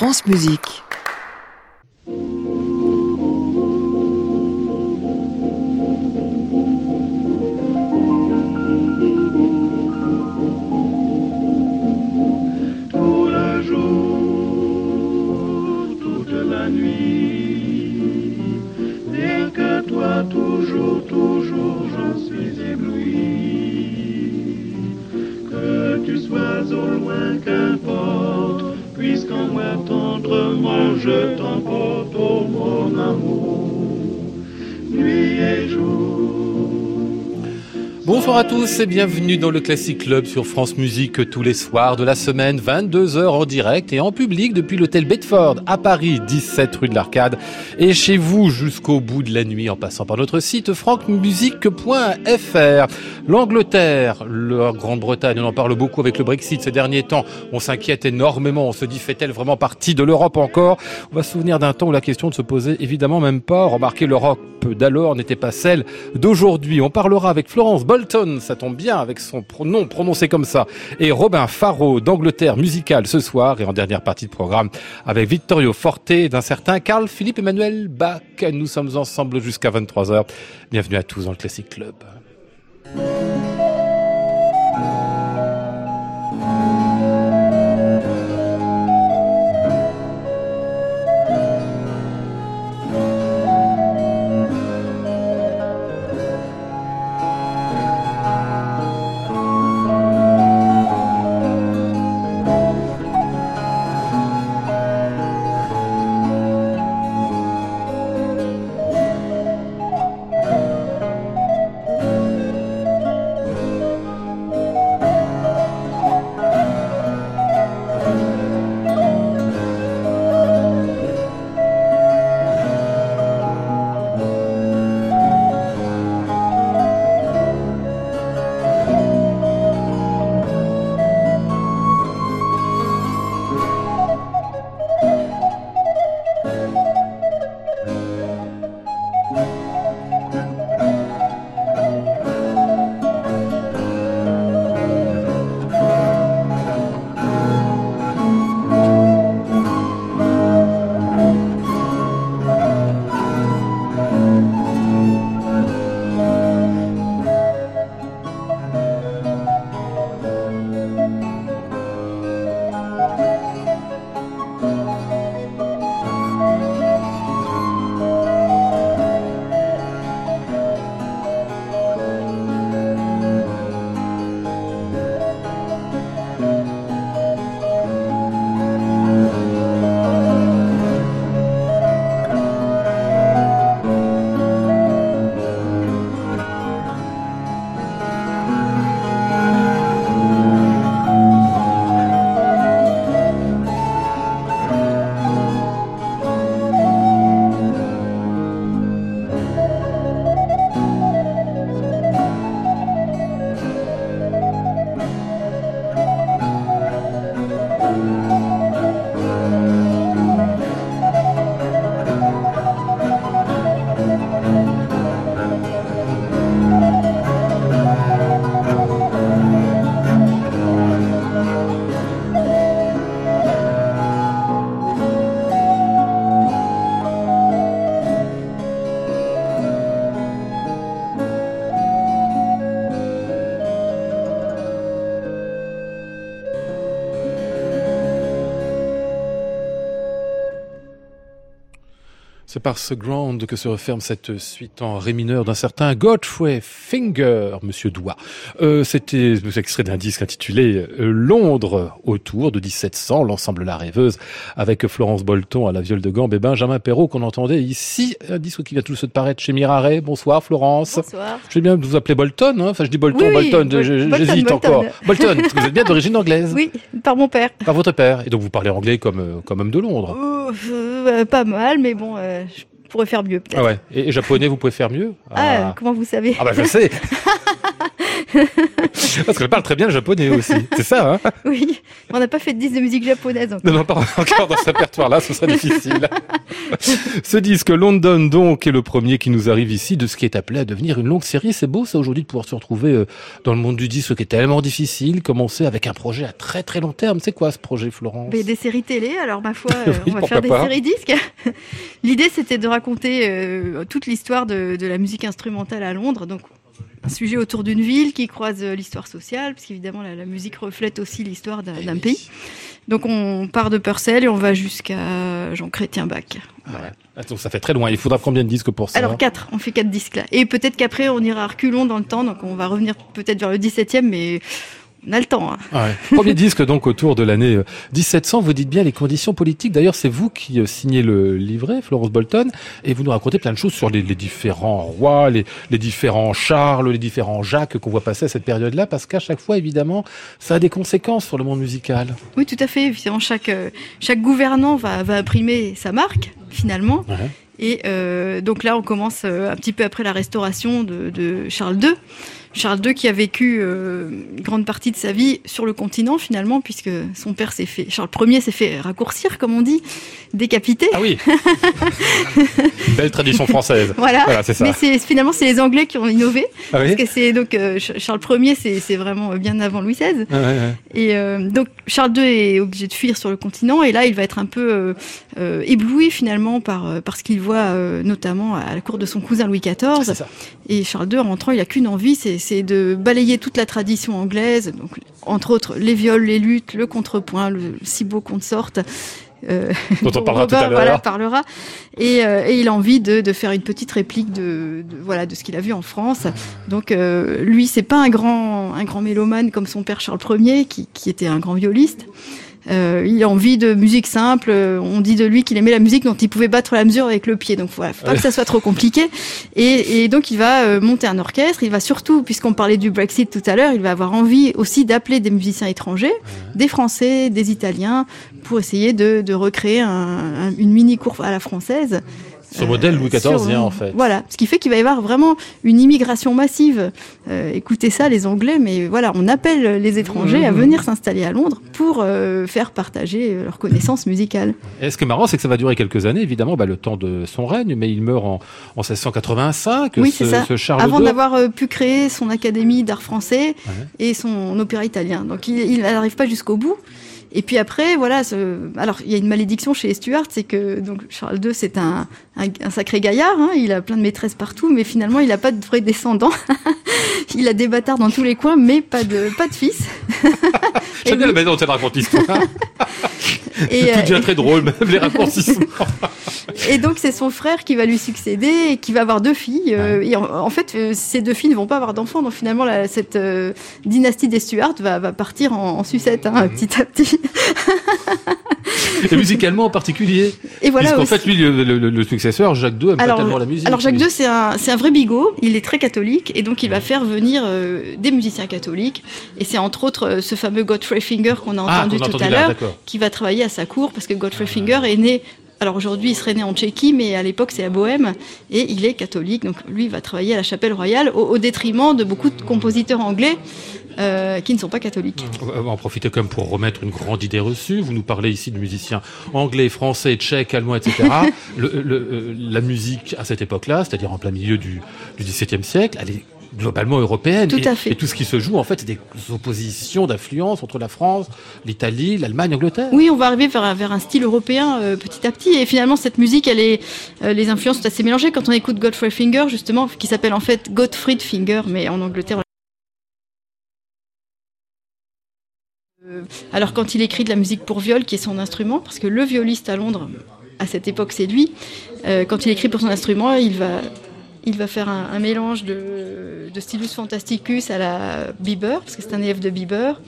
France Musique. Tendrement je t'emporte, Bonsoir à tous et bienvenue dans le Classic Club sur France Musique tous les soirs de la semaine, 22h en direct et en public depuis l'hôtel Bedford à Paris, 17 rue de l'Arcade et chez vous jusqu'au bout de la nuit en passant par notre site franquemusique.fr. L'Angleterre, la Grande-Bretagne, on en parle beaucoup avec le Brexit ces derniers temps, on s'inquiète énormément, on se dit fait-elle vraiment partie de l'Europe encore? On va se souvenir d'un temps où la question ne se posait évidemment même pas, remarquez l'Europe d'alors n'était pas celle d'aujourd'hui. On parlera avec Florence Ça tombe bien avec son nom prononcé comme ça, et Robin Faro d'Angleterre musicale ce soir et en dernière partie de programme avec Vittorio Forte d'un certain Carl Philippe Emmanuel Bach. Nous sommes ensemble jusqu'à 23h. Bienvenue à tous dans le Classic Club. C'est par ce ground que se referme cette suite en ré mineur d'un certain Godfrey Finger, Monsieur Doigt. Euh, C'était extrait d'un disque intitulé euh, Londres autour de 1700, l'ensemble La Rêveuse, avec Florence Bolton à la viole de gambe et Benjamin Perrault qu'on entendait ici, un disque qui vient tout de suite paraître chez Miraret. Bonsoir Florence. Bonsoir. Je vais bien vous appeler Bolton, hein enfin je dis Bolton, Oui, oui, Bolton, Bolton, j'hésite encore. Bolton, parce que vous êtes bien d'origine anglaise. Oui, par mon père. Par votre père. Et donc vous parlez anglais comme, euh, comme homme de Londres. Euh, euh, pas mal, mais bon, euh, je pourrais faire mieux peut-être. Ah ouais. Et, et japonais, vous pouvez faire mieux? Ah, comment vous savez? Ah bah je sais Parce qu'elle parle très bien le japonais aussi. C'est ça, hein Oui, on n'a pas fait de disque de musique japonaise encore. Non, non, pas encore dans ce répertoire-là, ce serait difficile. ce disque London, donc, est le premier qui nous arrive ici de ce qui est appelé à devenir une longue série. C'est beau, ça, aujourd'hui, de pouvoir se retrouver euh, dans le monde du disque qui est tellement difficile, commencer avec un projet à très très long terme. C'est quoi ce projet, Florence? Mais des séries télé, alors ma foi, euh, Oui, on va faire des pas. séries disques. L'idée, c'était de raconter euh, toute l'histoire de, de la musique instrumentale à Londres. Donc, sujet autour d'une ville qui croise l'histoire sociale, parce qu'évidemment, la, la musique reflète aussi l'histoire d'un d'un pays. Donc, on part de Purcell et on va jusqu'à Jean-Chrétien Bach. Ouais. Attends, ça fait très loin. Il faudra combien de disques pour ça Alors, quatre, on fait quatre disques là. Et peut-être qu'après, on ira à reculons dans le temps, donc on va revenir peut-être vers le 17e, mais on a le temps. hein. Ah ouais. Premier disque donc autour de l'année euh, 1700. Vous dites bien les conditions politiques. D'ailleurs, c'est vous qui euh, signez le livret, Florence Bolton, et vous nous racontez plein de choses sur les, les différents rois, les, les différents Charles, les différents Jacques qu'on voit passer à cette période-là, parce qu'à chaque fois, évidemment, ça a des conséquences sur le monde musical. Oui, tout à fait. Évidemment, chaque, euh, chaque gouvernant va, va imprimer sa marque, finalement. Ouais. Et euh, donc là, on commence euh, un petit peu après la restauration de, de Charles II. Charles II qui a vécu euh, une grande partie de sa vie sur le continent, finalement, puisque son père s'est fait... Charles Ier s'est fait raccourcir, comme on dit, décapité. Ah oui Belle tradition française. Voilà. Voilà, c'est ça. Mais c'est finalement c'est les Anglais qui ont innové Ah oui parce que c'est donc euh, Ch- Charles Ier c'est vraiment bien avant Louis XVI ouais, ouais. et euh, donc Charles II est obligé de fuir sur le continent et là il va être un peu euh, euh, ébloui finalement par euh, par ce qu'il voit euh, notamment à la cour de son cousin Louis Ah, XIV c'est ça. et Charles II en rentrant il a qu'une envie c'est c'est de balayer toute la tradition anglaise donc entre autres les viols les luttes le contrepoint le si beau qu'on sorte euh, Dont on parlera tout à l'heure. Voilà, parlera. Et, euh, et il a envie de, de faire une petite réplique de, de- voilà de ce qu'il a vu en France. Donc euh, lui, c'est pas un grand un grand mélomane comme son père Charles Ier, qui, qui était un grand violiste. Euh, il a envie de musique simple. Euh, On dit de lui qu'il aimait la musique dont il pouvait battre la mesure avec le pied. Donc voilà, faut pas que ça soit trop compliqué. Et, et donc il va euh, monter un orchestre. Il va surtout, puisqu'on parlait du Brexit tout à l'heure, il va avoir envie aussi d'appeler des musiciens étrangers, des Français, des Italiens, pour essayer de, de recréer un- un- une mini cour à la française. Ce modèle Louis XIV, sur- en fait. Voilà, ce qui fait qu'il va y avoir vraiment une immigration massive. Euh, écoutez ça, les Anglais, mais voilà, on appelle les étrangers à Mmh. venir s'installer à Londres pour euh, faire partager euh, leurs connaissances musicales. Et ce qui est marrant, c'est que ça va durer quelques années, évidemment, bah, le temps de son règne, mais il meurt en, en 1685. Oui, ce, c'est ça. ce Charles Avant d'avoir pu créer son académie d'art français Ouais. et son opéra italien. Donc il n'arrive pas jusqu'au bout. Et puis après, voilà. Ce... Alors il y a une malédiction chez Stuart, c'est que donc Charles II c'est un, un, un sacré gaillard. hein, il a plein de maîtresses partout, mais finalement il n'a pas de vrais descendants. il a des bâtards dans tous les coins, mais pas de pas de fils. J'aime bien la manière dont elle raconte l'histoire. Et, C'est tout euh, devient très drôle, même les raccourcissements. Et donc c'est son frère qui va lui succéder et qui va avoir deux filles. euh, et en, en fait, euh, ces deux filles ne vont pas avoir d'enfants. Donc finalement, la- cette euh, dynastie des Stuart va, va partir en, en sucette hein, petit à petit. Et musicalement en particulier. Et voilà. Aussi. fait, lui, le, le- le successeur, Jacques II, aime Alors, pas tellement la musique. Alors Jacques. II, c'est un, un vrai bigot. Il est très catholique et donc il va faire venir euh, des musiciens catholiques. Et c'est entre autres ce fameux Godfrey Finger qu'on a Ah, entendu tout entendu à l'heure, qui va travailler à sa cour parce que Godfrey Finger est né. Alors aujourd'hui, il serait né en Tchéquie, mais à l'époque, c'est la Bohème, et il est catholique. Donc lui, il va travailler à la chapelle royale au, au détriment de beaucoup de compositeurs anglais euh, qui ne sont pas catholiques. On va- en profiter comme pour remettre une grande idée reçue. Vous nous parlez ici de musiciens anglais, français, tchèques, allemands, etc. Le- le- euh, la musique à cette époque-là, c'est-à-dire en plein milieu du, du XVIIe siècle, elle est globalement européenne. Tout et, à fait. et tout ce qui se joue, en fait, c'est des oppositions d'influence entre la France, l'Italie, l'Allemagne, l'Angleterre. Oui, on va arriver vers, un- vers un style européen euh, petit à petit. Et finalement, cette musique, elle est, euh, les influences sont assez mélangées. Quand on écoute Godfrey Finger, justement, qui s'appelle en fait Gottfried Finger, mais en Angleterre. Euh, Alors quand il écrit de la musique pour viol, qui est son instrument, parce que le violiste à Londres, à cette époque, c'est lui. euh, quand il écrit pour son instrument, il va, il va faire un, un mélange de, de stylus fantasticus à la Bieber, parce que c'est un élève de Bieber,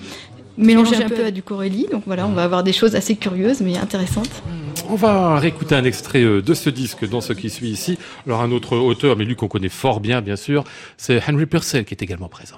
mélangé un peu à du Corelli. Donc voilà, on va avoir des choses assez curieuses, mais intéressantes. On va réécouter un extrait euh, de ce disque dans ce qui suit ici. Alors un autre auteur, mais lui qu'on connaît fort bien, bien sûr, c'est Henry Purcell qui est également présent.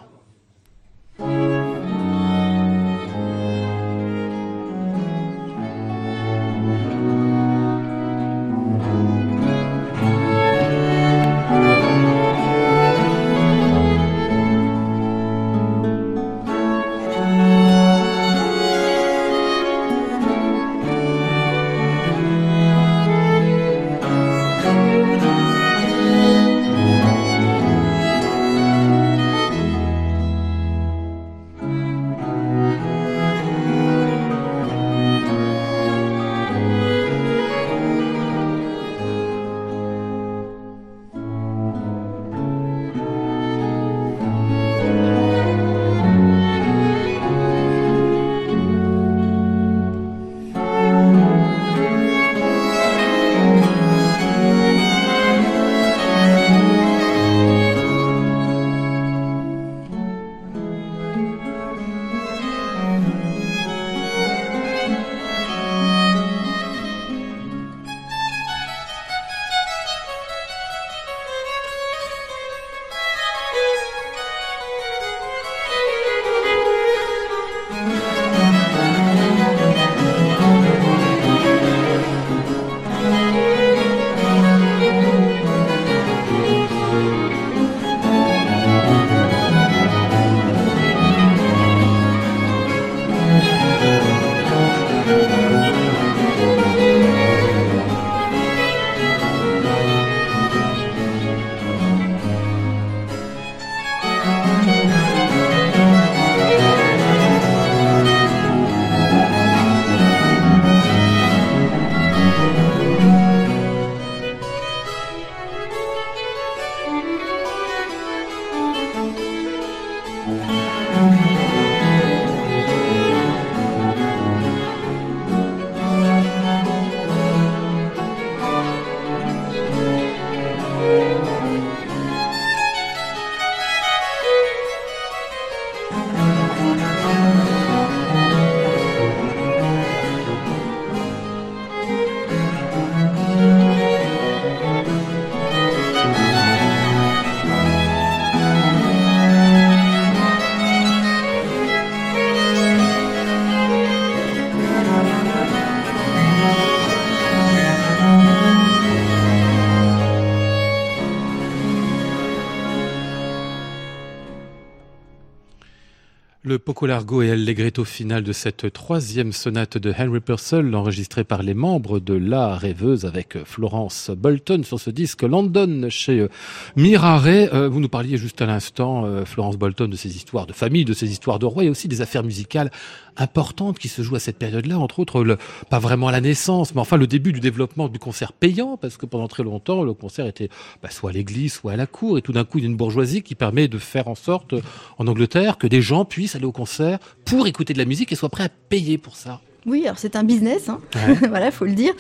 Poco Largo et Allegretto final de cette troisième sonate de Henry Purcell, enregistrée par les membres de La Rêveuse avec Florence Bolton sur ce disque London chez euh, Mirare. Euh, vous nous parliez juste à l'instant, euh, Florence Bolton, de ses histoires de famille, de ses histoires de roi et aussi des affaires musicales importantes qui se jouent à cette période-là, entre autres, pas vraiment la naissance, mais enfin le début du développement du concert payant, parce que pendant très longtemps, le concert était bah, soit à l'église, soit à la cour, et tout d'un coup, il y a une bourgeoisie qui permet de faire en sorte, en Angleterre, que des gens puissent aller au concert pour écouter de la musique et soient prêts à payer pour ça. Oui, alors c'est un business, hein. ouais. voilà, faut le dire.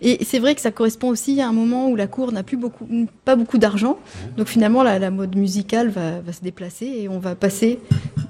Et c'est vrai que ça correspond aussi à un moment où la cour n'a plus beaucoup, pas beaucoup d'argent. Donc finalement, la, la mode musicale va, va, se déplacer et on va passer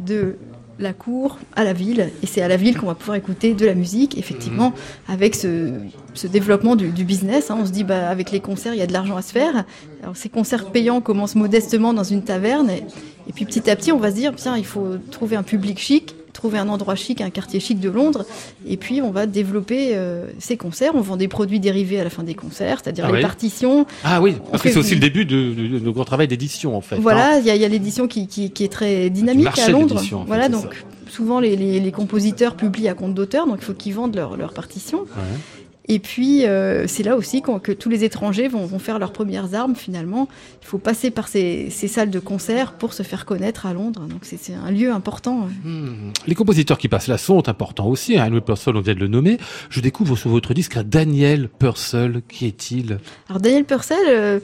de la cour à la ville. Et c'est à la ville qu'on va pouvoir écouter de la musique. Effectivement, mmh. avec ce, ce développement du, du business, hein, on se dit, bah, avec les concerts, il y a de l'argent à se faire. Alors ces concerts payants commencent modestement dans une taverne. Et, et puis petit à petit, on va se dire, tiens, il faut trouver un public chic trouver un endroit chic, un quartier chic de Londres, et puis on va développer euh, ces concerts. On vend des produits dérivés à la fin des concerts, c'est-à-dire ah les oui. partitions. Ah oui, parce que c'est aussi le début de, de, de grand travail d'édition en fait. Voilà, hein. il y a, l'édition qui, qui, qui, est très dynamique à Londres. En fait, voilà, donc ça. souvent les, les, les, compositeurs publient à compte d'auteur, donc il faut qu'ils vendent leurs leur partitions. Ouais. Et puis, euh, c'est là aussi que tous les étrangers vont, vont, faire leurs premières armes, finalement. Il faut passer par ces, ces, salles de concert pour se faire connaître à Londres. Donc, c'est un lieu important. Mmh. Les compositeurs qui passent là sont importants aussi. Hein. Henry Purcell, on vient de le nommer. Je découvre sur votre disque un Daniel Purcell. Qui est-il? Alors, Daniel Purcell... Euh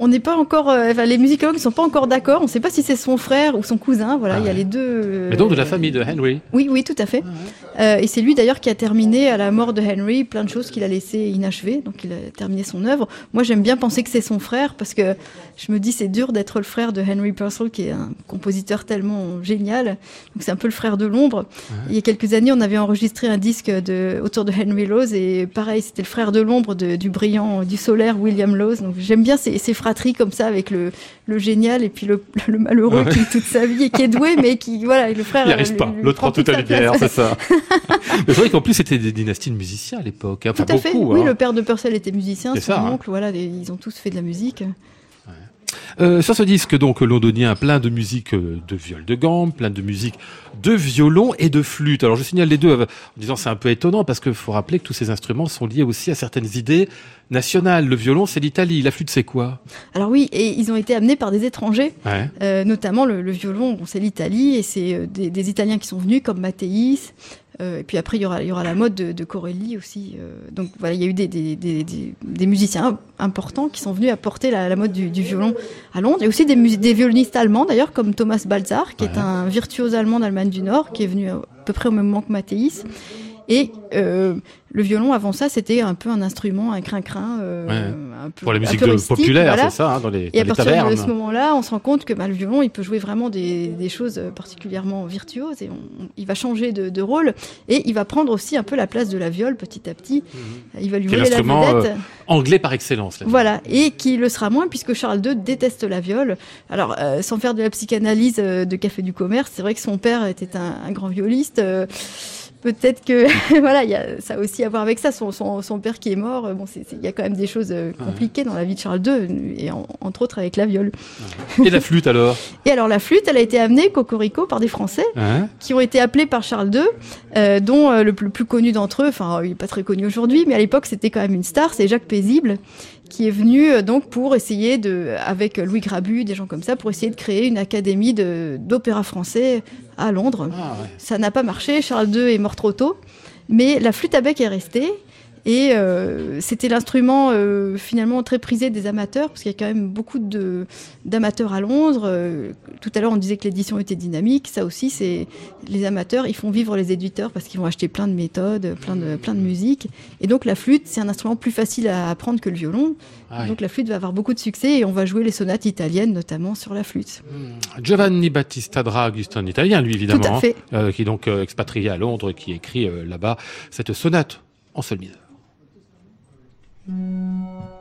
on n'est pas encore, euh, enfin, les musicologues ne sont pas encore d'accord. On ne sait pas si c'est son frère ou son cousin. Voilà, ah il y a les deux. Euh, Mais donc de la famille de Henry. Oui, oui, tout à fait. Ah ouais. euh, et c'est lui d'ailleurs qui a terminé à la mort de Henry plein de choses qu'il a laissées inachevées. Donc il a terminé son œuvre. Moi, j'aime bien penser que c'est son frère parce que je me dis c'est dur d'être le frère de Henry Purcell qui est un compositeur tellement génial. Donc c'est un peu le frère de l'ombre. Ouais. Il y a quelques années, on avait enregistré un disque de, autour de Henry Lowes et pareil, c'était le frère de l'ombre du brillant, du solaire William Lowes. Donc j'aime bien ces, ces frères fratrie comme ça avec le, le génial et puis le, le malheureux ouais. qui toute sa vie et qui est doué mais qui voilà le frère il arrive pas l'autre prend toute la lumière c'est ça mais c'est vrai qu'en plus c'était des dynasties de musiciens à l'époque enfin, tout à fait beaucoup, oui hein. le père de Purcell était musicien son ça, oncle hein. voilà ils ont tous fait de la musique euh, sur ce disque donc londonien, plein de musique euh, de viol de gamme, plein de musique de violon et de flûte. Alors je signale les deux en disant c'est un peu étonnant parce qu'il faut rappeler que tous ces instruments sont liés aussi à certaines idées nationales. Le violon c'est l'Italie, la flûte c'est quoi? Alors oui, et ils ont été amenés par des étrangers, ouais. euh, notamment le, le violon, bon, c'est l'Italie et c'est euh, des, des, Italiens qui sont venus comme Mattéis. Euh, et puis après, il y aura, il y aura la mode de, de Corelli aussi. Euh, donc voilà, il y a eu des, des, des, des, musiciens importants qui sont venus apporter la, la mode du, du, violon à Londres. Il y a aussi des, des violonistes allemands d'ailleurs, comme Thomas Balzar, qui ouais. est un virtuose allemand d'Allemagne du Nord, qui est venu à peu près au même moment que Mattéis. Et euh, le violon, avant ça, c'était un peu un instrument, un crin-crin. Euh, ouais. un peu, pour la musique populaire, voilà. c'est ça, hein, dans les, Et dans à partir tavernes. de ce moment-là, on se rend compte que bah, le violon, il peut jouer vraiment des, des choses particulièrement virtuoses et on, il va changer de, de, rôle et il va prendre aussi un peu la place de la viole petit à petit. Mmh. Il va lui voler la vedette. Euh, anglais par excellence. Voilà, et qui le sera moins puisque Charles II déteste la viole. Alors, euh, sans faire de la psychanalyse de café du commerce, c'est vrai que son père était un, un grand violiste peut-être que voilà, il y a ça a aussi à voir avec ça. Son, son, son père qui est mort, bon, il y a quand même des choses euh, compliquées dans la vie de Charles II, et en, entre autres avec la viole. Et la flûte alors? Et alors la flûte, elle a été amenée cocorico par des Français qui ont été appelés par Charles II, euh, dont euh, le plus, plus, connu d'entre eux, enfin il est pas très connu aujourd'hui, mais à l'époque c'était quand même une star, c'est Jacques Paisible qui est venu euh, donc pour essayer de, avec Louis Grabu, des gens comme ça, pour essayer de créer une académie d'opéra français à Londres. Ah, ouais. Ça n'a pas marché, Charles II est mort trop tôt, mais la flûte à bec est restée. Et euh, c'était l'instrument euh, finalement très prisé des amateurs, parce qu'il y a quand même beaucoup d'amateurs à Londres. Euh, tout à l'heure, on disait que l'édition était dynamique. Ça aussi, c'est les amateurs, ils font vivre les éditeurs parce qu'ils vont acheter plein de méthodes, plein de, plein de musique. Et donc la flûte, c'est un instrument plus facile à apprendre que le violon. Ah oui. Donc la flûte va avoir beaucoup de succès et on va jouer les sonates italiennes, notamment sur la flûte. Mmh. Giovanni Battista Draghi, c'est un Italien, lui évidemment, Tout à fait. Hein, qui est donc expatrié à Londres, qui écrit là-bas cette sonate en sol mineur. Cette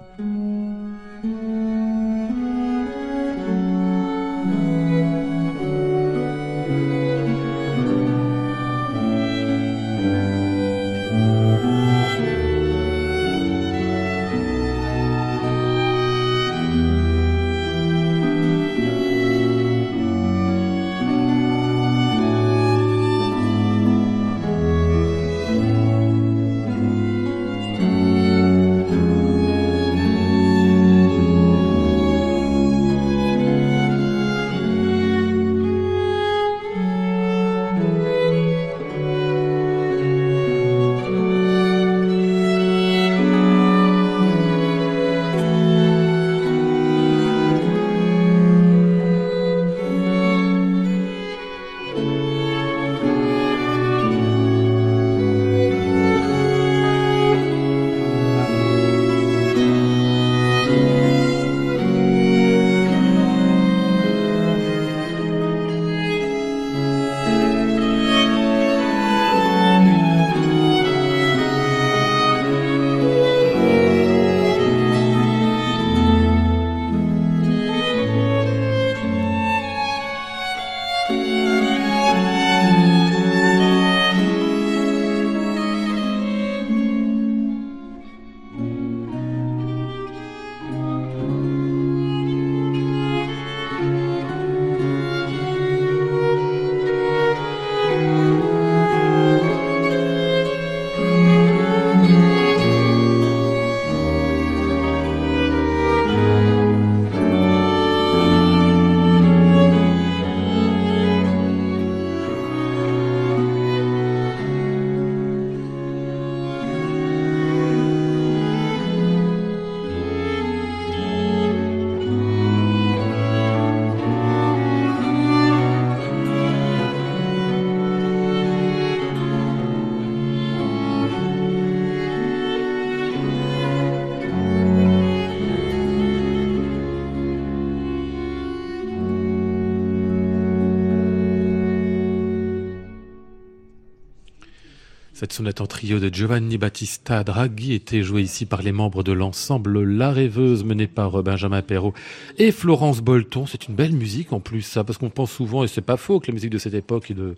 sonate en trio de Giovanni Battista Draghi était jouée ici par les membres de l'ensemble La Rêveuse mené par euh, Benjamin Perrault et Florence Bolton. C'est une belle musique en plus, ça, parce qu'on pense souvent, et c'est pas faux, que la musique de cette époque est de,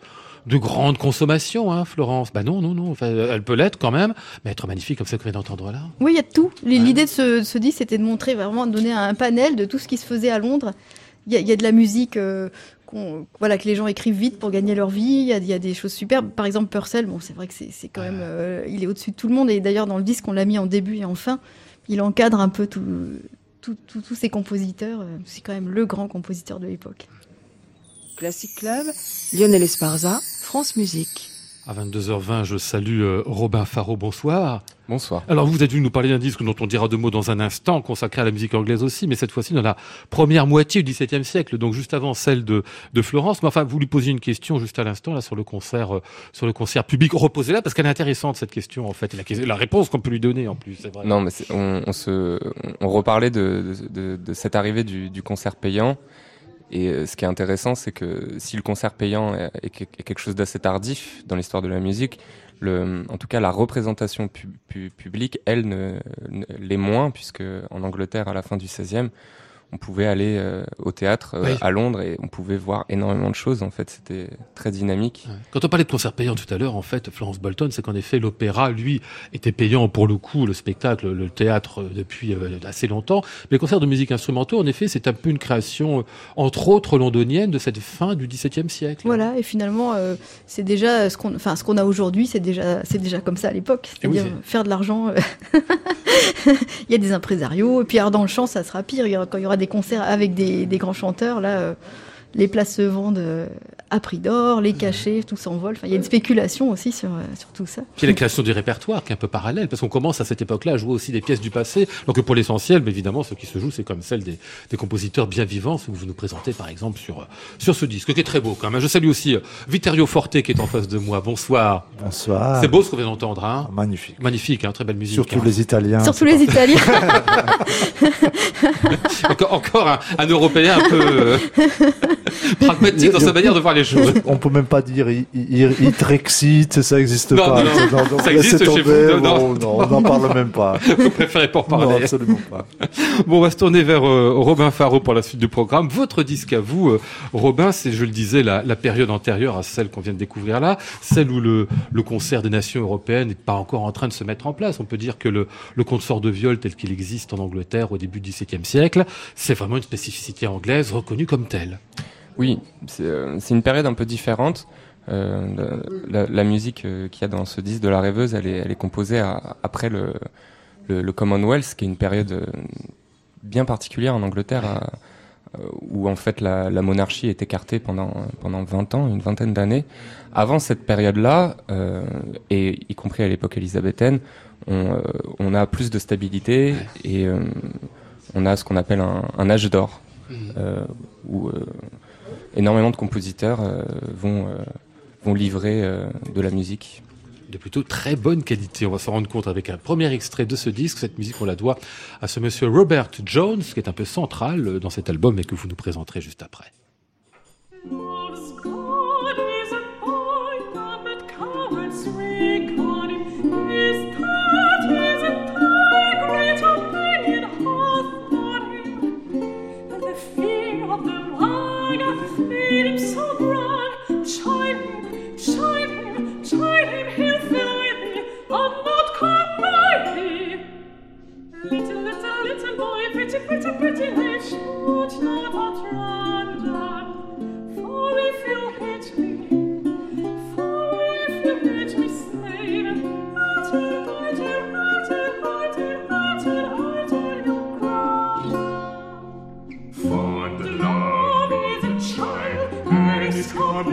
de grande consommation, hein, Florence. Bah non, non, non, enfin, elle peut l'être quand même, mais être magnifique comme ça que vient d'entendre là. Oui, il y a de tout. L'idée de ce, ce disque, c'était de montrer vraiment, de donner un panel de tout ce qui se faisait à Londres. Il y a, il y a de la musique euh, qu'on- voilà, que les gens écrivent vite pour gagner leur vie. Il y a, il y a des choses superbes. Par exemple, Purcell, bon, c'est vrai que c'est quand même. euh, il est au-dessus de tout le monde. Et d'ailleurs, dans le disque, on l'a mis en début et en fin. Il encadre un peu tout- tout- tout- tous ces compositeurs. Euh, C'est quand même le grand compositeur de l'époque. Classic Club, Lionel Esparza, France Musique. À 22h20, je salue euh, Robin Faro, bonsoir. Bonsoir. Alors vous êtes venu nous parler d'un disque dont on dira deux mots dans un instant, consacré à la musique anglaise aussi, mais cette fois-ci dans la première moitié du XVIIe siècle, donc juste avant celle de, de Florence. Mais enfin, vous lui posiez une question juste à l'instant là sur le concert, euh, sur le concert public. Reposez-la parce qu'elle est intéressante cette question en fait, et la, réponse qu'on peut lui donner en plus. C'est vrai. Non, mais on, on se, on reparlait de, de, de- de cette arrivée du, du concert payant. Et euh, ce qui est intéressant, c'est que si le concert payant est, est que- est quelque chose d'assez tardif dans l'histoire de la musique, le, en tout cas la représentation pu- pu- publique, elle, l'est moins, puisque en Angleterre, à la fin du 16e, on pouvait aller euh, au théâtre euh, Oui. à Londres et on pouvait voir énormément de choses. En fait, c'était très dynamique. Ouais. Quand on parlait de concert payant tout à l'heure, en fait, Florence Bolton, c'est qu'en effet, l'opéra, lui, était payant pour le coup, le spectacle, le théâtre, euh, depuis euh, assez longtemps. Mais les concerts de musique instrumentaux, en effet, c'est un peu une création, entre autres, londonienne de cette fin du XVIIe siècle. Voilà, et finalement, euh, c'est déjà ce qu'on, enfin, ce qu'on a aujourd'hui, c'est déjà, c'est déjà comme ça à l'époque. Oui, C'est-à-dire faire de l'argent. euh, Il y a des impresarios, et puis alors dans le chant, ça sera pire. Il y aura- Quand il y aura des concerts avec des, grands chanteurs, là, euh, les places se vendent euh, à prix d'or, les cachets, tout s'envole. Enfin, il y a une spéculation aussi sur, euh, sur tout ça. Puis la création du répertoire qui est un peu parallèle, parce qu'on commence à cette époque-là à jouer aussi des pièces du passé. Donc que pour l'essentiel, mais évidemment, ce qui se joue, c'est comme celle des, des compositeurs bien vivants, ce que vous nous présentez par exemple sur, euh, sur ce disque, qui est très beau quand même. Je salue aussi euh, Vittorio Forte qui est en face de moi. Bonsoir. Bonsoir. C'est beau ce qu'on vient d'entendre, hein Magnifique. Magnifique, hein, très belle musique. Surtout hein. les Italiens. Surtout les Italiens. encore, encore un, un Européen un peu euh, pragmatique dans sa manière de voir les choses. pas- On peut même pas dire Itrexit, ça existe Non, pas. non, non. Ça existe chez vous, non, bon, non, on n'en parle même pas. Vous préférez pas en Non, parler. absolument pas. Bon, on va se tourner vers euh, Robin Faro pour la suite du programme. Votre disque à vous, euh, Robin, c'est, je le disais, la, la période antérieure à celle qu'on vient de découvrir là, celle où le, le concert des nations européennes n'est pas encore en train de se mettre en place. On peut dire que le, le consort de viol tel qu'il existe en Angleterre au début du XVIIe siècle, c'est vraiment une spécificité anglaise reconnue comme telle. Oui, c'est euh, c'est une période un peu différente. Euh, la, la- la musique euh, qu'il y a dans ce disque de la rêveuse, elle est, elle est composée à- après le, le, le Commonwealth, qui est une période bien particulière en Angleterre, à- où en fait la, la monarchie est écartée pendant, pendant 20 ans, une vingtaine d'années. Avant cette période-là, euh, et y compris à l'époque élisabéthaine, on, euh, on a plus de stabilité et euh, on a ce qu'on appelle un, un âge d'or, euh, où euh, énormément de compositeurs euh, vont, euh, vont livrer euh, de la musique. de plutôt très bonne qualité. On va s'en rendre compte avec un premier extrait de ce disque. Cette musique, on la doit à ce monsieur Robert Jones, qui est un peu central dans cet album et que vous nous présenterez juste après.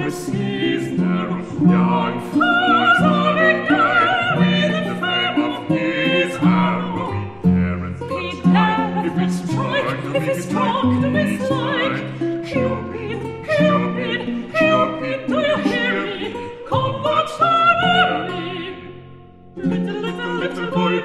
Christmas is there, young. Fool.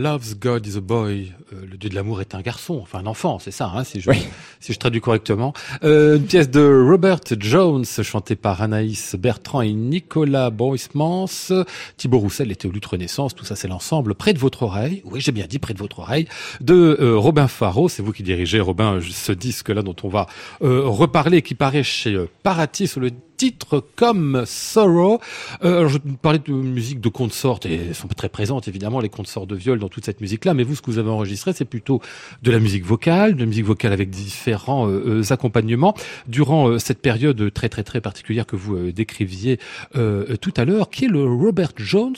Loves God is a boy. Euh, le dieu de l'amour est un garçon, enfin un enfant, c'est ça, hein, si, je, si je traduis correctement. Euh, une pièce de Robert Jones, chantée par Anaïs Bertrand et Nicolas Boismans. Thibaut Roussel était au Lutte Renaissance, tout ça c'est l'ensemble. Près de votre oreille, oui j'ai bien dit près de votre oreille, de euh, Robin Faro, c'est vous qui dirigez Robin ce disque-là dont on va reparler, qui paraît chez Paraty sur le titre comme Sorrow. Euh, je parlais de musique de consorts et sont très présentes évidemment les consorts de viol dans toute cette musique-là. Mais vous, ce que vous avez enregistré, c'est plutôt de la musique vocale, de la musique vocale avec différents euh, euh, accompagnements durant euh, cette période très très très particulière que vous euh, décriviez euh, tout à l'heure. Qui est le Robert Jones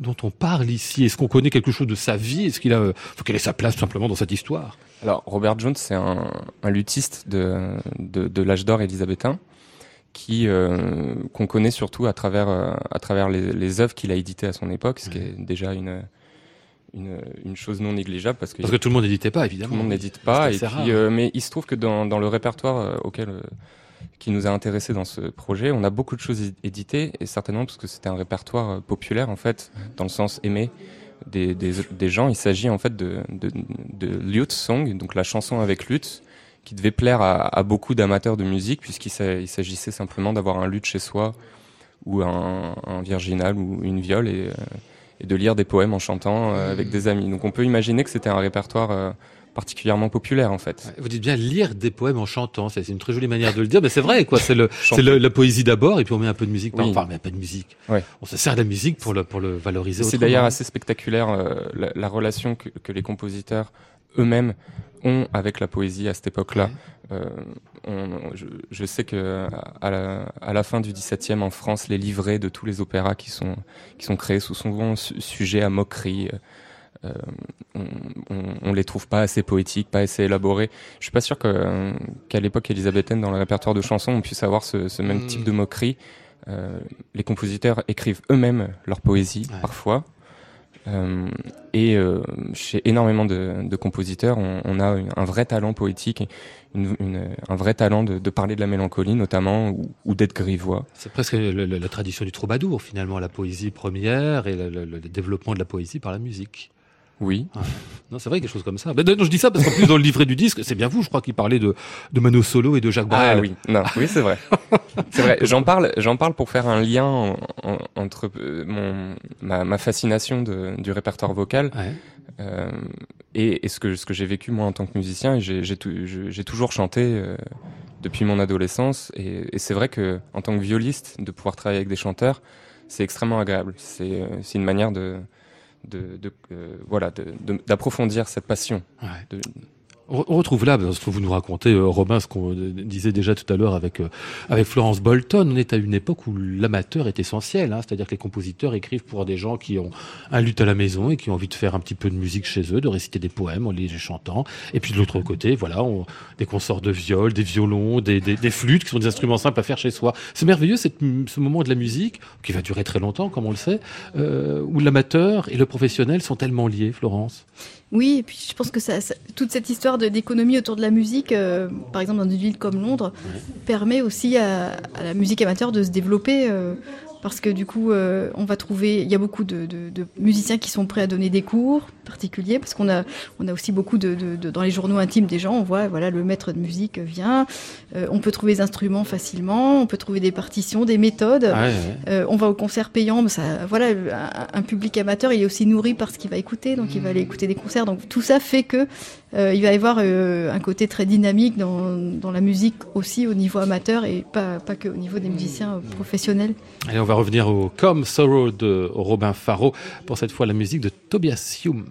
dont on parle ici? Est-ce qu'on connaît quelque chose de sa vie? Est-ce qu'il a, faut quelle est sa place tout simplement dans cette histoire? Alors, Robert Jones, c'est un, un luthiste de, de, de l'âge d'or élisabétain qui euh, qu'on connaît surtout à travers euh, à travers les, les œuvres qu'il a éditées à son époque, ce qui est déjà une une, une chose non négligeable parce que Parce que tout le monde n'éditait pas tout évidemment. le monde n'édite pas. Et puis, rare. euh, mais il se trouve que dans, dans le répertoire euh, auquel euh, qui nous a intéressé dans ce projet, on a beaucoup de choses éditées et certainement parce que c'était un répertoire populaire en fait, dans le sens aimé des, des, des gens. Il s'agit en fait de, de, de lute song, donc la chanson avec lutte, qui devait plaire à, à beaucoup d'amateurs de musique puisqu'il s'a- il s'agissait simplement d'avoir un luth chez soi ou un, un virginal ou une viole et, euh, et de lire des poèmes en chantant euh, avec des amis. Donc on peut imaginer que c'était un répertoire euh, particulièrement populaire en fait. Vous dites bien lire des poèmes en chantant, c'est une très jolie manière de le dire, mais c'est vrai quoi. C'est le, c'est la poésie d'abord, et puis on met un peu de musique. Oui. Enfin, mais pas de musique. On se sert de la musique pour le pour le valoriser. C'est d'ailleurs assez spectaculaire euh, la, la relation que, que les compositeurs eux-mêmes ont avec la poésie à cette époque-là. Euh, on- je, je sais que à la, à la fin du XVIIe en France, les livrets de tous les opéras qui sont qui sont créés sont souvent su- sujets à moquerie. Euh, on, on les trouve pas assez poétiques, pas assez élaborés. Je suis pas sûr que qu'à l'époque élisabéthaine, dans le répertoire de chansons, on puisse avoir ce, ce même type de moquerie. Euh, les compositeurs écrivent eux-mêmes leur poésie Ouais. parfois. Euh, et euh, chez énormément de, compositeurs, on, a un vrai talent poétique, un vrai talent de, parler de la mélancolie notamment, ou, d'être grivois. C'est presque la tradition du troubadour finalement, la poésie première et le développement de la poésie par la musique. Oui, Non, c'est vrai quelque chose comme ça. Mais non, je dis ça parce qu'en plus dans le livret du disque, c'est bien vous, je crois, qui parlait de de Mano Solo et de Jacques Brel. Ah oui, non, oui c'est vrai. c'est vrai. J'en parle, j'en parle pour faire un lien en- en- entre euh, mon ma, ma fascination de, du répertoire vocal Ouais. euh, et, et ce que ce que j'ai vécu moi en tant que musicien. J'ai toujours chanté euh, depuis mon adolescence et, et c'est vrai que en tant que violiste, de pouvoir travailler avec des chanteurs, c'est extrêmement agréable. C'est une manière de de, de euh, voilà d'approfondir cette passion. Ouais. De- On retrouve là, parce que vous nous racontez, euh, Robin, ce qu'on euh, disait déjà tout à l'heure avec euh, avec Florence Bolton. On est à une époque où l'amateur est essentiel, hein, c'est-à-dire que les compositeurs écrivent pour des gens qui ont un luth à la maison et qui ont envie de faire un petit peu de musique chez eux, de réciter des poèmes en les chantant. Et puis de l'autre côté, voilà, on, des consorts de viol, des violons, des, des, des flûtes, qui sont des instruments simples à faire chez soi. C'est merveilleux cette, ce moment de la musique qui va durer très longtemps, comme on le sait, euh, où l'amateur et le professionnel sont tellement liés, Florence. Oui, et puis je pense que ça, ça- toute cette histoire de- d'économie autour de la musique, euh, par exemple dans une ville comme Londres, permet aussi à, à la musique amateur de se développer. euh, parce que du coup, euh, on va trouver, il y a beaucoup de, de- de musiciens qui sont prêts à donner des cours particuliers, parce qu'on a, on a aussi beaucoup de, dans les journaux intimes des gens, on voit, voilà, le maître de musique vient, euh, on peut trouver des instruments facilement, on peut trouver des partitions, des méthodes. Ouais, ouais. Euh, on va au concert payant, mais ça, voilà, un, un public amateur, il est aussi nourri par ce qu'il va écouter, donc il va aller écouter des concerts. Donc tout ça fait que il va y avoir un côté très dynamique dans, dans la musique aussi au niveau amateur et pas, pas que au niveau des musiciens euh, professionnels. Allez, on va revenir au Come Sorrow de Robin Faro, pour cette fois la musique de Tobias Hume.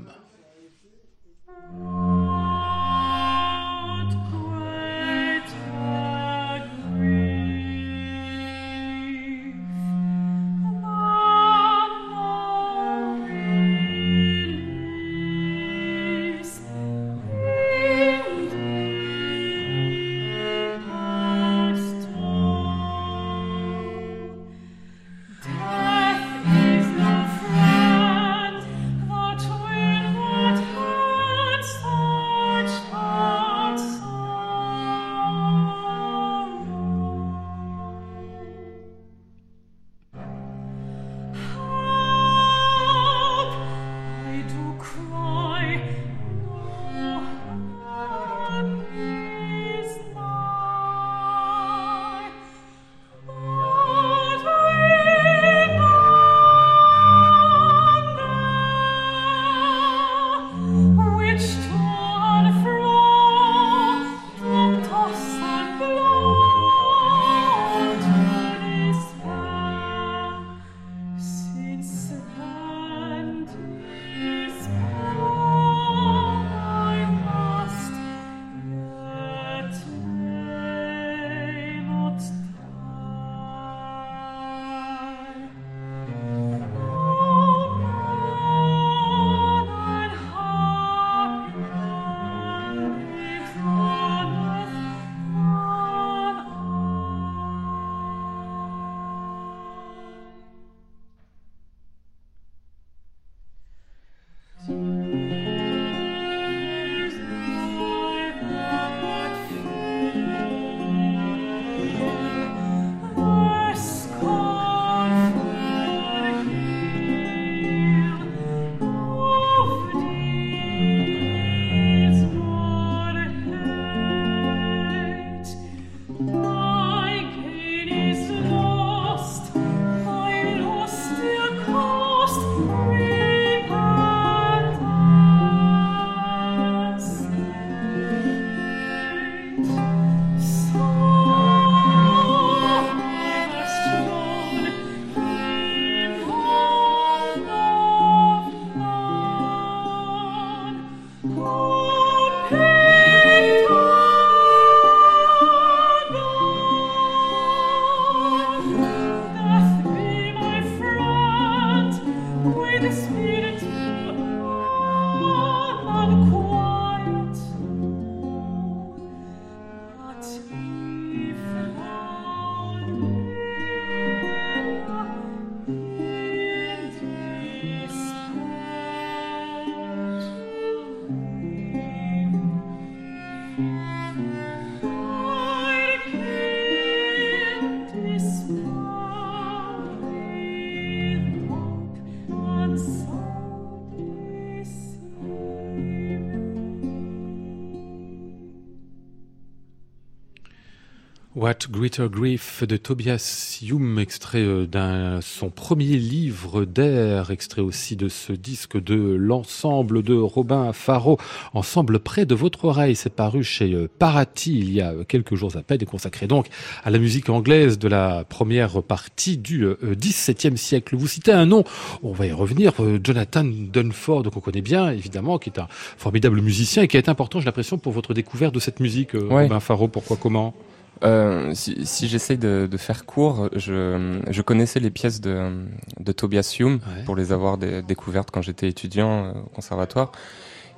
What Greater Grief de Tobias Hume, extrait euh, d'un son premier livre d'air, extrait aussi de ce disque de l'ensemble de Robin Faro, ensemble près de votre oreille. C'est paru chez euh, Parati il y a euh, quelques jours à peine et consacré donc à la musique anglaise de la première partie du XVIIe siècle. Vous citez un nom, on va y revenir, Jonathan Dunford, qu'on connaît bien évidemment, qui est un formidable musicien et qui a été important, j'ai l'impression, pour votre découverte de cette musique, Ouais. Robin Faro. Pourquoi, comment? Euh, si si j'essaye de, de faire court, je, je connaissais les pièces de, de Tobias Hume Ouais. pour les avoir dé- découvertes quand j'étais étudiant euh, au conservatoire.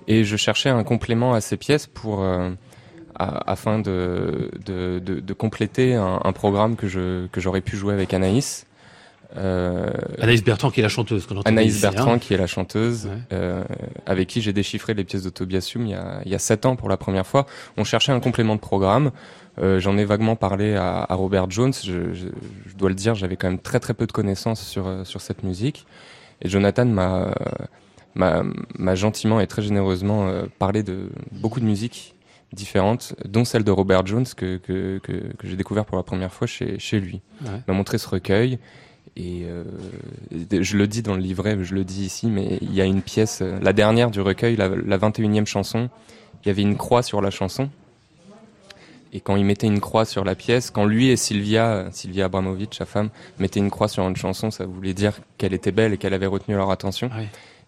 Et je cherchais un complément à ces pièces pour, euh, a- afin de, de, de, de compléter un, un programme que je que j'aurais pu jouer avec Anaïs. Euh, Anaïs Bertrand qui est la chanteuse Anaïs ici, Bertrand, hein. qui est la chanteuse, Ouais. euh, avec qui j'ai déchiffré les pièces de Tobias Hume il y a, il y a sept ans pour la première fois. On cherchait un complément de programme. Euh, J'en ai vaguement parlé à, à Robert Jones. Je, je- je dois le dire, j'avais quand même très très peu de connaissances sur, euh, sur cette musique. Et Jonathan m'a euh, m'a gentiment et très généreusement parlé de beaucoup de musiques différentes, dont celle de Robert Jones que, que, que, que j'ai découvert pour la première fois chez, chez lui. Ouais. Il m'a montré ce recueil. Et euh, je le dis dans le livret, je le dis ici, mais il y a une pièce, la dernière du recueil, la, la 21e chanson, il y avait une croix sur la chanson. Et quand il mettait une croix sur la pièce, quand lui et Sylvia, Sylvia Abramovic, sa femme, mettaient une croix sur une chanson, ça voulait dire qu'elle était belle et qu'elle avait retenu leur attention.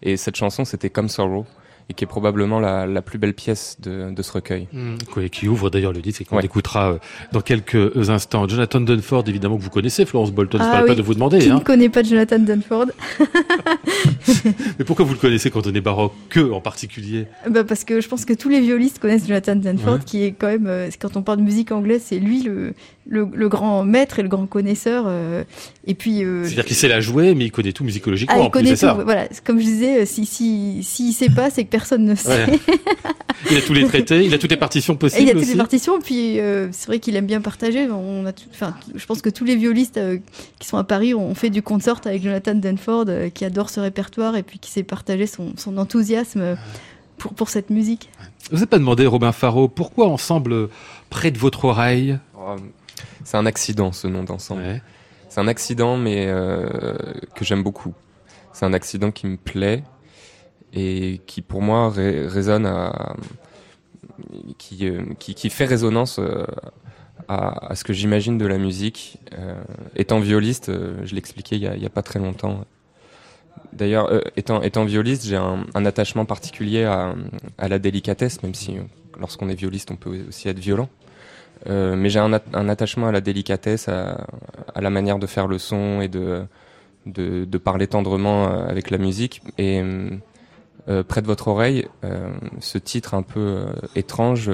Et cette chanson, c'était Comme Sorrow, et qui est probablement la, la plus belle pièce de, de ce recueil. Mmh, qui ouvre d'ailleurs le disque et qu'on Ouais. écoutera euh, dans quelques instants. Jonathan Dunford, évidemment que vous connaissez, Florence Bolton, je Ah parle pas oui. de vous demander. Qui Hein. ne connaît pas Jonathan Dunford? Mais pourquoi vous le connaissez quand on est baroque que en particulier? Bah Parce que je pense que tous les violiste connaissent Jonathan Dunford, Ouais. qui est quand même, euh, quand on parle de musique anglaise, c'est lui le, le, le grand maître et le grand connaisseur. euh, et puis, euh, C'est-à-dire qu'il sait la jouer, mais il connaît tout musicologiquement. ah, il connaît tout. ça. Voilà, comme je disais, euh, si si si sait pas, c'est que personne ne sait. Ouais. Il a tous les traités, il a toutes les partitions Et possibles il a toutes aussi. les partitions, puis euh, c'est vrai qu'il aime bien partager. On a tout- enfin, je pense que tous les violiste euh, qui sont à Paris ont fait du consort avec Jonathan Dunford, euh, qui adore ce répertoire et puis qui sait partager son, son enthousiasme pour, pour cette musique. Vous n'avez pas demandé, Robin Faro, pourquoi ensemble près de votre oreille C'est un accident, ce nom d'ensemble. Ouais. C'est un accident, mais euh, que j'aime beaucoup. C'est un accident qui me plaît et qui, pour moi, ré- résonne à, qui, euh, qui, qui fait résonance euh, à, à ce que j'imagine de la musique. Étant violiste, je l'expliquais il y a, pas très longtemps. D'ailleurs, étant, étant violiste, j'ai un, un attachement particulier à, à la délicatesse, même si lorsqu'on est violiste, on peut aussi être violent. Euh, mais j'ai un, un attachement à la délicatesse, à, à la manière de faire le son et de, de, de parler tendrement euh, avec la musique. Et euh, euh, près de votre oreille, euh, ce titre un peu étrange,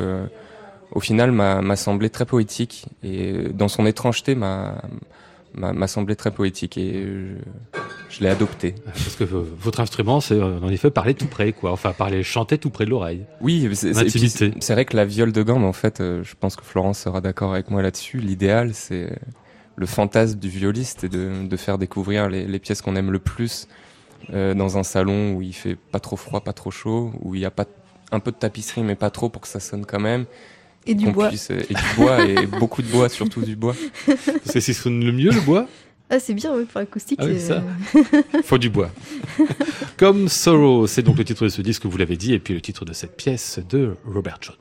au final, m'a semblé très poétique. Et dans son étrangeté, m'a m'a semblé très poétique. Et je, je l'ai adopté. Parce que votre instrument, c'est euh, en effet parler tout près, quoi. Enfin, parler, chanter tout près de l'oreille. Oui, c'est- vrai que la viole de gamme, en fait, euh, je pense que Florence sera d'accord avec moi là-dessus. L'idéal, c'est le fantasme du violiste et de, de faire découvrir les, les pièces qu'on aime le plus euh, dans un salon où il fait pas trop froid, pas trop chaud, où il y a pas un peu de tapisserie mais pas trop pour que ça sonne quand même. Et du bois. puisse- et du bois et beaucoup de bois, surtout du bois. C'est ce qui sonne le mieux, le bois? Ah, c'est bien, oui, pour l'acoustique. Ah oui, c'est- ça. Faut du bois. Comme Sorrow, c'est donc le titre de ce disque, vous l'avez dit, et puis le titre de cette pièce de Robert Jones.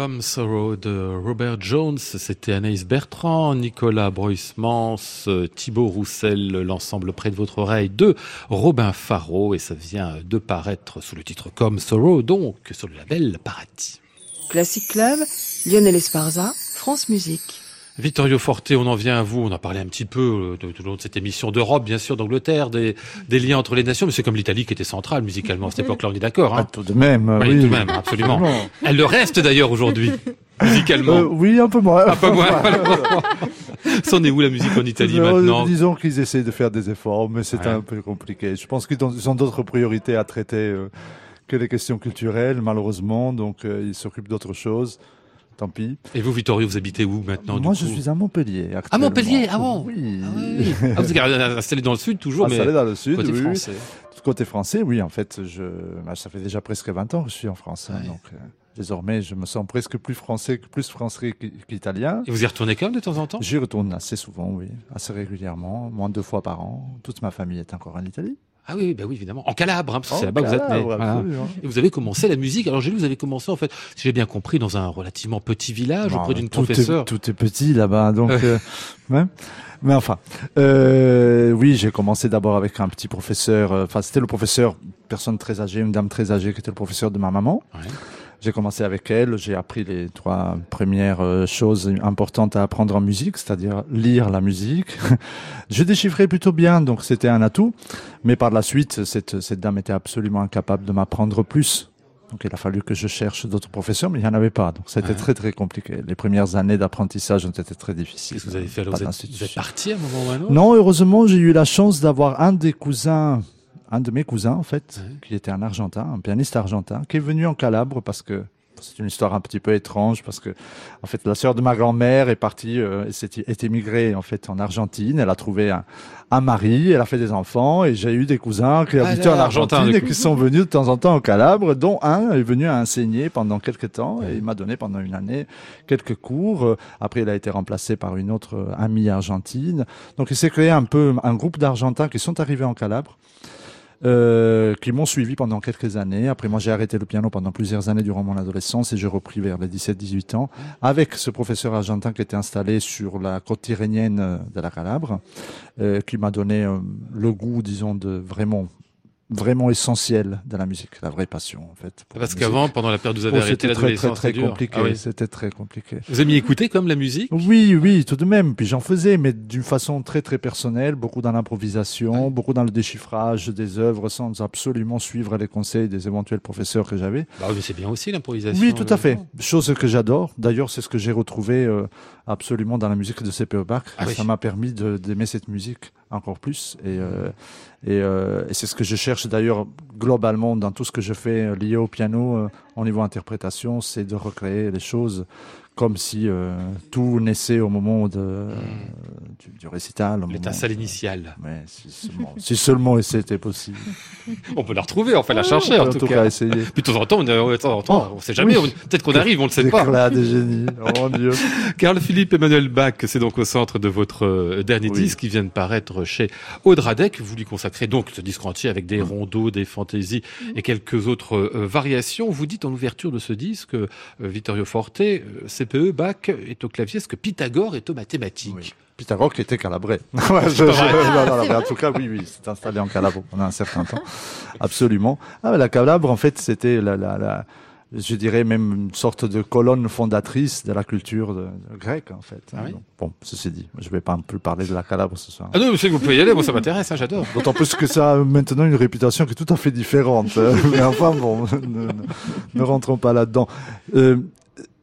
Comme Sorrow de Robert Jones, c'était Anaïs Bertrand, Nicolas Broismans, Thibaut Roussel, l'ensemble près de votre oreille de Robin Faro, et ça vient de paraître sous le titre Comme Sorrow, donc sur le label Paradis. Classic Club, Lionel Esparza, France Musique. Vittorio Forte, on en vient à vous. On a parlé un petit peu euh, de, tout le long de cette émission d'Europe, bien sûr, d'Angleterre, des, des liens entre les nations, mais c'est comme l'Italie qui était centrale musicalement à cette époque-là, on est d'accord. Ah, Hein tout de même, oui, oui. tout de même, absolument. Elle le reste d'ailleurs aujourd'hui, musicalement. Euh, oui, un peu moins. Un peu moins. C'en est où la musique en Italie Euh, maintenant Disons qu'ils essaient de faire des efforts, mais c'est Ouais. un peu compliqué. Je pense qu'ils ont, d'autres priorités à traiter euh, que les questions culturelles, malheureusement. Donc, euh, ils s'occupent d'autres choses. Tant pis. Et vous, Vittorio, vous habitez où maintenant du Moi, je suis à Montpellier. À actuellement. Montpellier, ah bon Oui. Ah oui. Ah, vous êtes installé dans le sud toujours, Installé mais dans le sud, côté oui, français. Côté français, oui, en fait, je, bah, ça fait déjà presque 20 ans que je suis en France. hein, donc, euh, désormais, je me sens presque plus français, plus français qu'- qu'italien. Et vous y retournez quand même de temps en temps? J'y retourne assez souvent, oui, assez régulièrement, moins de deux fois par an. Toute ma famille est encore en Italie. Ah oui, bah oui, évidemment. En Calabre, hein, parce que c'est là-bas que vous êtes né. Voilà. Et vous avez commencé la musique. Alors j'ai lu, vous avez commencé en fait, si j'ai bien compris, dans un relativement petit village Non, auprès mais d'une professeure. Est, tout est petit là-bas, donc. Euh, ouais. Mais enfin, euh, oui, j'ai commencé d'abord avec un petit professeur. euh, Enfin, c'était le professeur, personne très âgée, une dame très âgée, qui était le professeur de ma maman. Ouais. J'ai commencé avec elle. J'ai appris les trois premières euh, choses importantes à apprendre en musique, c'est-à-dire lire la musique. je déchiffrais plutôt bien, donc c'était un atout. Mais par la suite, cette, cette dame était absolument incapable de m'apprendre plus. Donc il a fallu que je cherche d'autres professeurs, mais il n'y en avait pas. Donc c'était Ouais. très très compliqué. Les premières années d'apprentissage ont été très difficiles. Qu'est-ce que vous avez fait alors vous êtes, vous êtes parti à un moment ou à un autre? Non, heureusement, j'ai eu la chance d'avoir un des cousins, un de mes cousins en fait, Ouais. qui était un argentin, un pianiste argentin, qui est venu en Calabre parce que c'est une histoire un petit peu étrange parce que en fait la sœur de ma grand-mère est partie, euh, est émigrée en fait en Argentine. Elle a trouvé un, un mari, elle a fait des enfants et j'ai eu des cousins qui Ah habitaient en argentin, Argentine et qui sont venus de temps en temps en Calabre, dont un est venu à enseigner pendant quelques temps et il m'a donné pendant une année quelques cours. Euh, Après, il a été remplacé par une autre euh, amie argentine. Donc, il s'est créé un peu un groupe d'Argentins qui sont arrivés en Calabre. Euh, qui m'ont suivi pendant quelques années. Après, moi, j'ai arrêté le piano pendant plusieurs années durant mon adolescence et j'ai repris vers les 17-18 ans avec ce professeur argentin qui était installé sur la côte tyrrhénienne de la Calabre, euh, qui m'a donné euh, le goût, disons, de vraiment, vraiment essentiel de la musique, la vraie passion, en fait. Parce qu'avant, pendant la période où vous avez Oh, arrêté c'était très, très, très compliqué. Ah oui. C'était très compliqué. Vous aimiez écouter comme la musique? Oui, oui, tout de même. Puis j'en faisais, mais d'une façon très, très personnelle, beaucoup dans l'improvisation, beaucoup dans le déchiffrage des œuvres, sans absolument suivre les conseils des éventuels professeurs que j'avais. Bah oui, mais c'est bien aussi l'improvisation. Oui, tout à fait. Chose que j'adore. D'ailleurs, c'est ce que j'ai retrouvé euh, absolument dans la musique de C.P. Bach. Ah oui. Ça m'a permis d'aimer cette musique encore plus. Et, euh, et, euh, et c'est ce que je cherche d'ailleurs globalement dans tout ce que je fais euh, lié au piano euh, au niveau interprétation, c'est de recréer les choses comme si euh, tout naissait au moment de, euh, du, du récital. L'étincelle initiale. Ouais, si seulement, si seulement c'était possible. On peut la retrouver, peut la chercher en, en tout, cas. essayer. Puis de temps en temps, on, temps, on sait jamais. Oui. Peut-être qu'on arrive, on le sait Des pas. là, des génies. Oh Dieu. Carl Philippe Emmanuel Bach, c'est donc au centre de votre euh, dernier Oui. disque qui vient de paraître chez Audradec. Vous lui consacrez donc ce disque entier avec Mm. des rondeaux, des fantaisies et quelques autres euh, variations. Vous dites en ouverture de ce disque, Vittorio Forte, CPE, Bach est au clavier ce que Pythagore est aux mathématiques. Oui. Pythagore qui était calabré. Ouais, je- je- pas vrai. non, non, non, mais en tout cas, oui, oui, c'est installé en Calabre pendant un certain temps. Absolument. Ah, mais la Calabre, en fait, c'était la, la, la, je dirais même une sorte de colonne fondatrice de la culture de, de grecque, en fait. Ah oui Donc, bon, ceci dit, je vais pas un peu parler de la Calabre ce soir. Ah non, monsieur, vous pouvez y aller, moi ça m'intéresse, hein, j'adore. D'autant plus que ça a maintenant une réputation qui est tout à fait différente. Euh, Mais enfin, bon, ne, ne- ne rentrons pas là-dedans. Euh,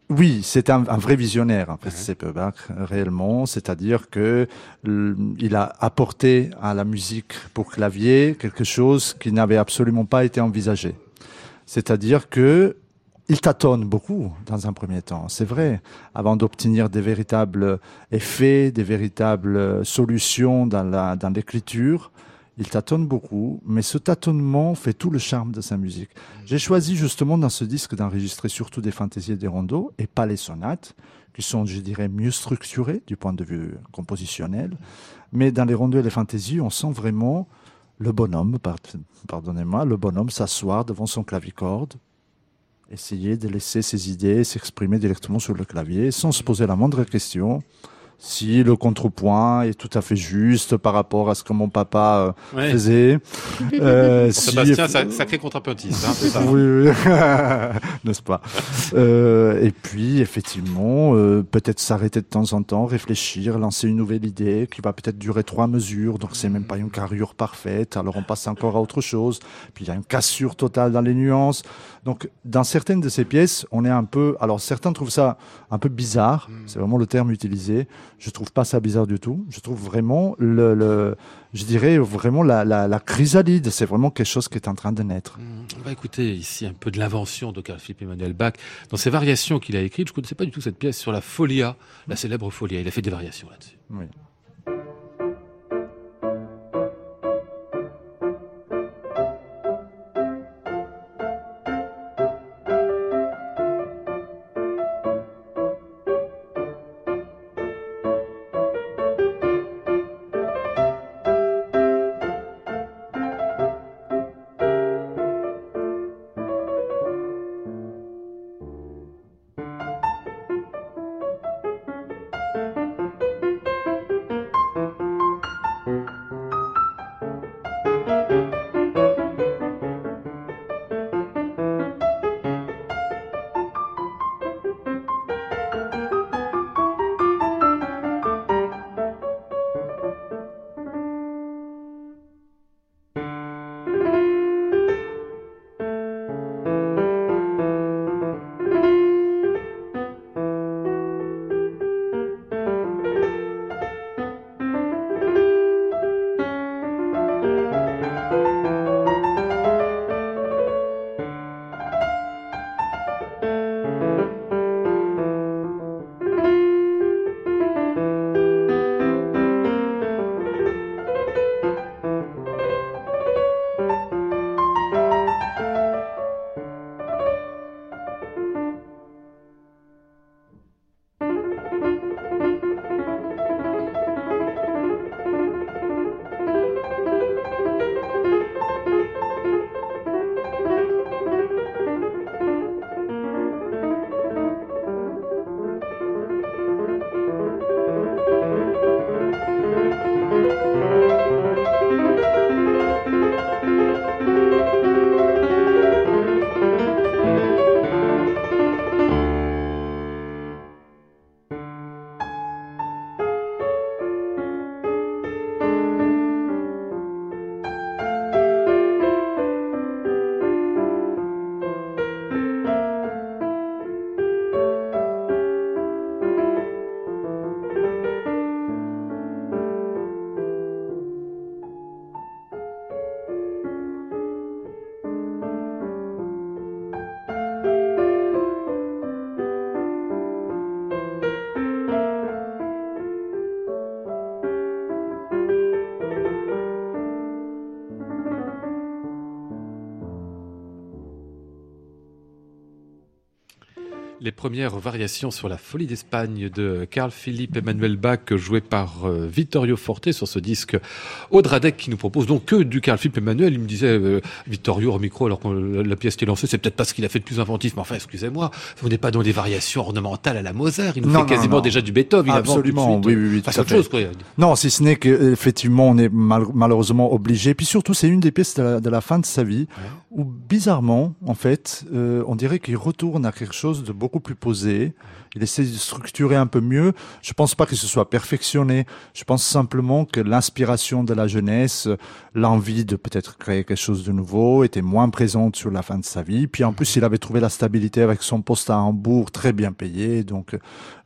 oui, c'est un, un vrai visionnaire, en fait, réellement. C'est-à-dire que euh, il a apporté à la musique pour clavier quelque chose qui n'avait absolument pas été envisagé. C'est-à-dire que il tâtonne beaucoup dans un premier temps, c'est vrai, avant d'obtenir des véritables effets, des véritables solutions dans la dans l'écriture. Il tâtonne beaucoup, mais ce tâtonnement fait tout le charme de sa musique. J'ai choisi justement dans ce disque d'enregistrer surtout des fantaisies et des rondeaux et pas les sonates, qui sont, je dirais, mieux structurées du point de vue compositionnel. Mais dans les rondeaux et les fantaisies, on sent vraiment le bonhomme, par- pardonnez-moi, le bonhomme s'asseoir devant son clavicorde, essayer de laisser ses idées s'exprimer directement sur le clavier sans se poser la moindre question. Si le contrepoint est tout à fait juste par rapport à ce que mon papa euh, Ouais. faisait. Euh, si- Sébastien, sa- sacré contrapuntiste, hein, c'est ça. oui, oui. n'est-ce pas? Euh, Et puis, effectivement, euh, peut-être s'arrêter de temps en temps, réfléchir, lancer une nouvelle idée qui va peut-être durer trois mesures, donc c'est même pas une carrure parfaite. Alors on passe encore à autre chose. Puis il y a une cassure totale dans les nuances. Donc, dans certaines de ces pièces, on est un peu. Alors certains trouvent ça un peu bizarre. C'est vraiment le terme utilisé. Je trouve pas ça bizarre du tout. Je trouve vraiment le, le je dirais vraiment la, la, la chrysalide. C'est vraiment quelque chose qui est en train de naître. On va écouter ici un peu de l'invention de Carl Philipp Emmanuel Bach dans ses variations qu'il a écrites. Je ne connaissais pas du tout cette pièce sur la folia, la célèbre folia. Il a fait des variations là-dessus. Oui. Les premières variations sur la folie d'Espagne de Carl Philipp Emmanuel Bach, joué par euh, Vittorio Forte sur ce disque Audradec qui nous propose donc que du Carl Philipp Emmanuel. Il me disait, euh, Vittorio au micro, alors que la, pièce qui est lancée, c'est peut-être pas ce qu'il a fait de plus inventif, mais enfin, excusez-moi, vous n'êtes pas dans des variations ornementales à la Mozart. Il nous Non, fait non, quasiment non. déjà du Beethoven. Absolument, oui, oui, oui, tout à fait. chose, quoi. Non, si ce n'est que effectivement, on est mal- malheureusement obligé. Puis surtout, c'est une des pièces de la, de la fin de sa vie où bizarrement, en fait, euh, on dirait qu'il retourne à quelque chose de beaucoup plus posé. Il essaie de structurer un peu mieux. Je pense pas que ce soit perfectionné. Je pense simplement que l'inspiration de la jeunesse, l'envie de peut-être créer quelque chose de nouveau était moins présente sur la fin de sa vie. Puis en plus, il avait trouvé la stabilité avec son poste à Hambourg, très bien payé. Donc, euh,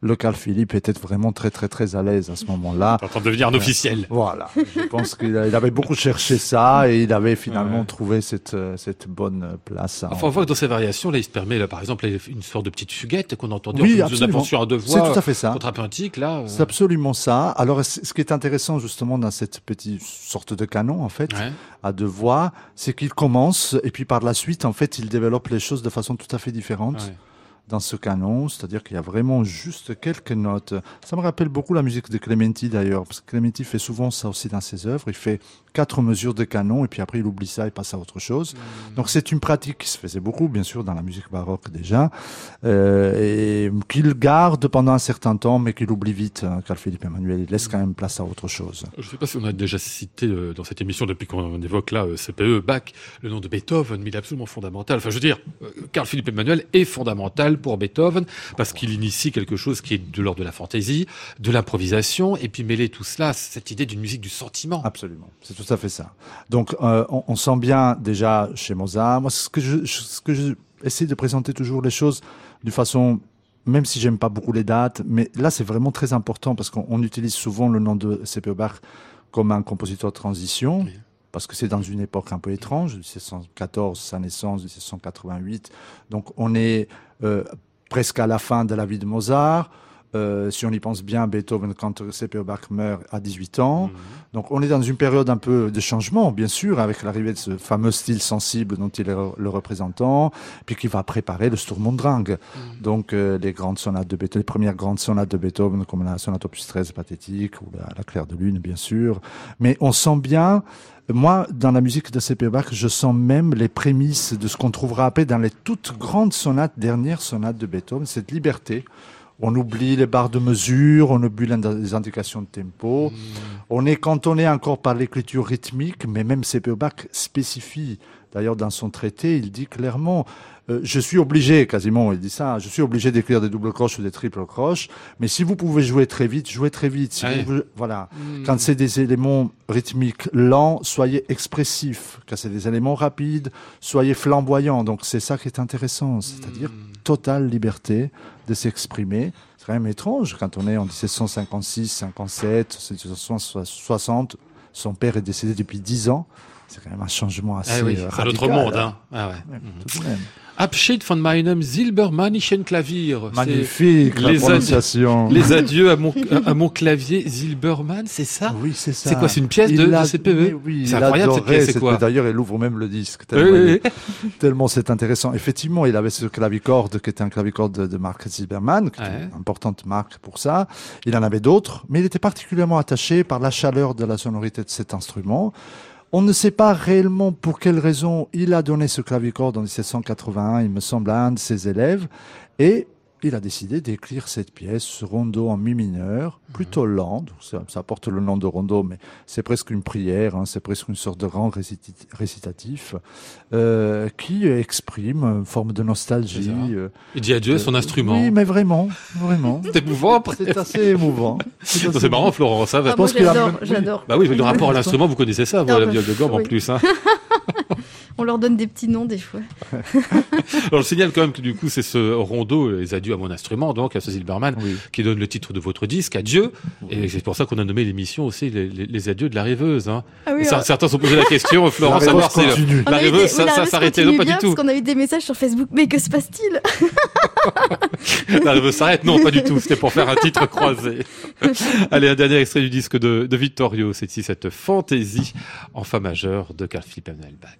le Carl Philippe était vraiment très, très, très à l'aise à ce moment-là. En train de devenir un officiel. Voilà, je pense qu'il avait beaucoup cherché ça et il avait finalement Ouais. trouvé cette, euh, cette bonne euh, place. Enfin, on voit que dans ces variations, là, il se permet, là, par exemple, une sorte de petite fuguette qu'on entendait Oui, en à deux C'est tout à fait ça. Là. euh, C'est absolument ça. Alors, ce qui est intéressant justement dans cette petite sorte de canon, en fait, Ouais. à deux voix, c'est qu'il commence et puis par la suite, en fait, il développe les choses de façon tout à fait différente. Ouais. dans ce canon, c'est-à-dire qu'il y a vraiment juste quelques notes. Ça me rappelle beaucoup la musique de Clementi d'ailleurs, parce que Clementi fait souvent ça aussi dans ses œuvres. Il fait quatre mesures de canon et puis après il oublie ça et passe à autre chose. Donc c'est une pratique qui se faisait beaucoup, bien sûr, dans la musique baroque déjà, euh, et qu'il garde pendant un certain temps, mais qu'il oublie vite. hein, Carl Philippe Emmanuel, il laisse quand même place à autre chose. Je ne sais pas si on a déjà cité euh, dans cette émission, depuis qu'on évoque là euh, CPE, Bach, le nom de Beethoven, mais il est absolument fondamental. Enfin, je veux dire, euh, Carl Philippe Emmanuel est fondamental pour Beethoven parce qu'il initie quelque chose qui est de l'ordre de la fantaisie, de l'improvisation, et puis mêler tout cela, cette idée d'une musique du sentiment. Absolument, c'est tout à fait ça. Donc, euh, on, on sent bien déjà chez Mozart. Moi, ce que je, ce que je essaie de présenter toujours les choses de façon, même si j'aime pas beaucoup les dates, mais là, c'est vraiment très important parce qu'on on utilise souvent le nom de C.P. Bach comme un compositeur de transition. Oui. Parce que c'est dans une époque un peu étrange, 1714, sa naissance, 1788. Donc on est euh, presque à la fin de la vie de Mozart. Euh, si on y pense bien, Beethoven, quand C.P. Bach meurt à 18 ans. Mhm. Donc on est dans une période un peu de changement, bien sûr, avec l'arrivée de ce fameux style sensible dont il est le représentant, puis qui va préparer le Sturm und Drang. Donc euh, les grandes sonates de Beethoven, les premières grandes sonates de Beethoven, comme la sonate opus 13 pathétique ou la, la claire de lune, bien sûr. Mais on sent bien, moi, dans la musique de C.P. Bach, je sens même les prémices de ce qu'on trouvera après dans les toutes grandes sonates, dernières sonates de Beethoven, cette liberté. On oublie les barres de mesure, on oublie les indications de tempo. On est cantonné encore par l'écriture rythmique, mais même. Bach spécifie. D'ailleurs, dans son traité, il dit clairement, euh, je suis obligé, quasiment, il dit ça, je suis obligé d'écrire des doubles croches ou des triples croches, mais si vous pouvez jouer très vite, jouez très vite. Si vous voilà. Quand c'est des éléments rythmiques lents, soyez expressifs. Quand c'est des éléments rapides, soyez flamboyants. Donc c'est ça qui est intéressant, c'est-à-dire totale liberté de s'exprimer. C'est quand même étrange quand on est en 1756, 57, 1760. Son père est décédé depuis 10 ans. C'est quand même un changement assez Ah oui, euh, c'est un autre radical, monde. hein. Hein. Ah ouais. Mhm. tout de même. Abschied von meinem silbermannischen Klavier. Magnifique la les prononciation. Les adieux à mon, à mon clavier Silbermann, c'est ça? Oui, c'est ça. C'est quoi, c'est une pièce Il de- de CPE? Oui, C'est incroyable, cette pièce, c'est quoi? D'ailleurs, il ouvre même le disque. Tellement, oui, oui. tellement c'est intéressant. Effectivement, il avait ce clavicorde qui était un clavicorde de, de marque Silbermann, qui est Ouais. une importante marque pour ça. Il en avait d'autres, mais il était particulièrement attaché par la chaleur de la sonorité de cet instrument. On ne sait pas réellement pour quelle raison il a donné ce clavicorde en 1781, il me semble, à un de ses élèves. Et il a décidé d'écrire cette pièce, ce rondo en mi mineur, plutôt lent. Donc ça, ça porte le nom de rondo, mais c'est presque une prière, hein, c'est presque une sorte de grand récitatif, euh, qui exprime une forme de nostalgie. Euh, Il dit adieu à son euh, instrument. Oui, mais vraiment, vraiment. C'est émouvant. C'est assez émouvant. C'est marrant, Florent, ça va. Ah, moi, pense qu'il a- j'adore, oui. j'adore. Bah oui, le rapport à l'instrument, vous connaissez ça, vous, la viole de gomme en plus. Hein. On leur donne des petits noms des fois. Alors, je signale quand même que du coup, c'est ce rondo, les adieux à mon instrument, donc à ce Silberman, Oui. qui donne le titre de votre disque, Adieu. Et c'est pour ça qu'on a nommé l'émission aussi les, les- les adieux de la rêveuse. Hein. Ah oui, Ça- alors- Certains se sont posé la question, Florent, La savoir rêveuse si. On la des- rêveuse, ça, la ça rêveuse s'arrêtait. Non, pas bien, du tout. Parce qu'on a eu des messages sur Facebook. Mais que se passe-t-il La rêveuse s'arrête? Non, pas du tout. C'était pour faire un titre croisé. Allez, un dernier extrait du disque de, de Vittorio. C'est ici cette fantaisie en fa majeur de Carl Philipp Emanuel Bach.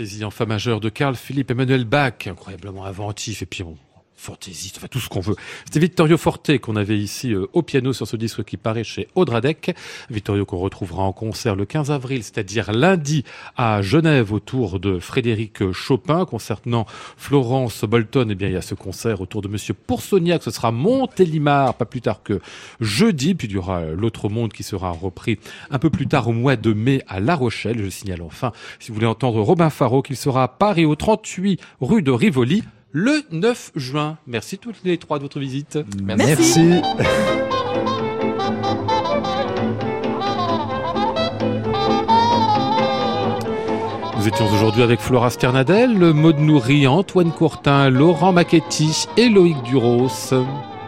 Fantaisie en fa majeur de Carl Philippe Emmanuel Bach, incroyablement inventif. Et puis fantaisiste, enfin tout ce qu'on veut. C'était Vittorio Forte qu'on avait ici euh, au piano sur ce disque qui paraît chez Audradec. Vittorio qu'on retrouvera en concert le 15 avril, c'est-à-dire lundi à Genève autour de Frédéric Chopin. Concernant Florence Bolton, eh bien il y a ce concert autour de Monsieur Poursognac. Ce sera Montélimar, pas plus tard que jeudi. Puis il y aura euh, l'autre monde qui sera repris un peu plus tard au mois de mai à La Rochelle. Je signale enfin, si vous voulez entendre Robin Faro, qu'il sera à Paris au 38 rue de Rivoli le 9 juin. Merci toutes les trois de votre visite. Merci. Nous étions aujourd'hui avec Flora Sternadel, Maud Nourri, Antoine Courtin, Laurent Macchetti et Loïc Duros.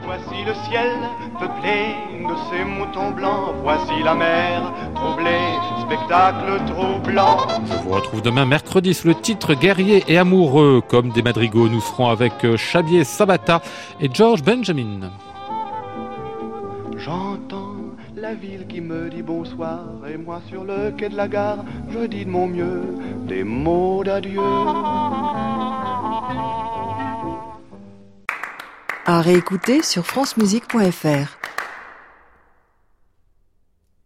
Voici le ciel peuplé de ces moutons blancs. Voici la mer troublée, spectacle troublant. Je vous retrouve demain mercredi sur le titre Guerrier et amoureux. Comme des madrigaux, nous serons avec euh, Xavier Sabata et George Benjamin. J'entends la ville qui me dit bonsoir et moi sur le quai de la gare, je dis de mon mieux des mots d'adieu. À réécouter sur francemusique.fr.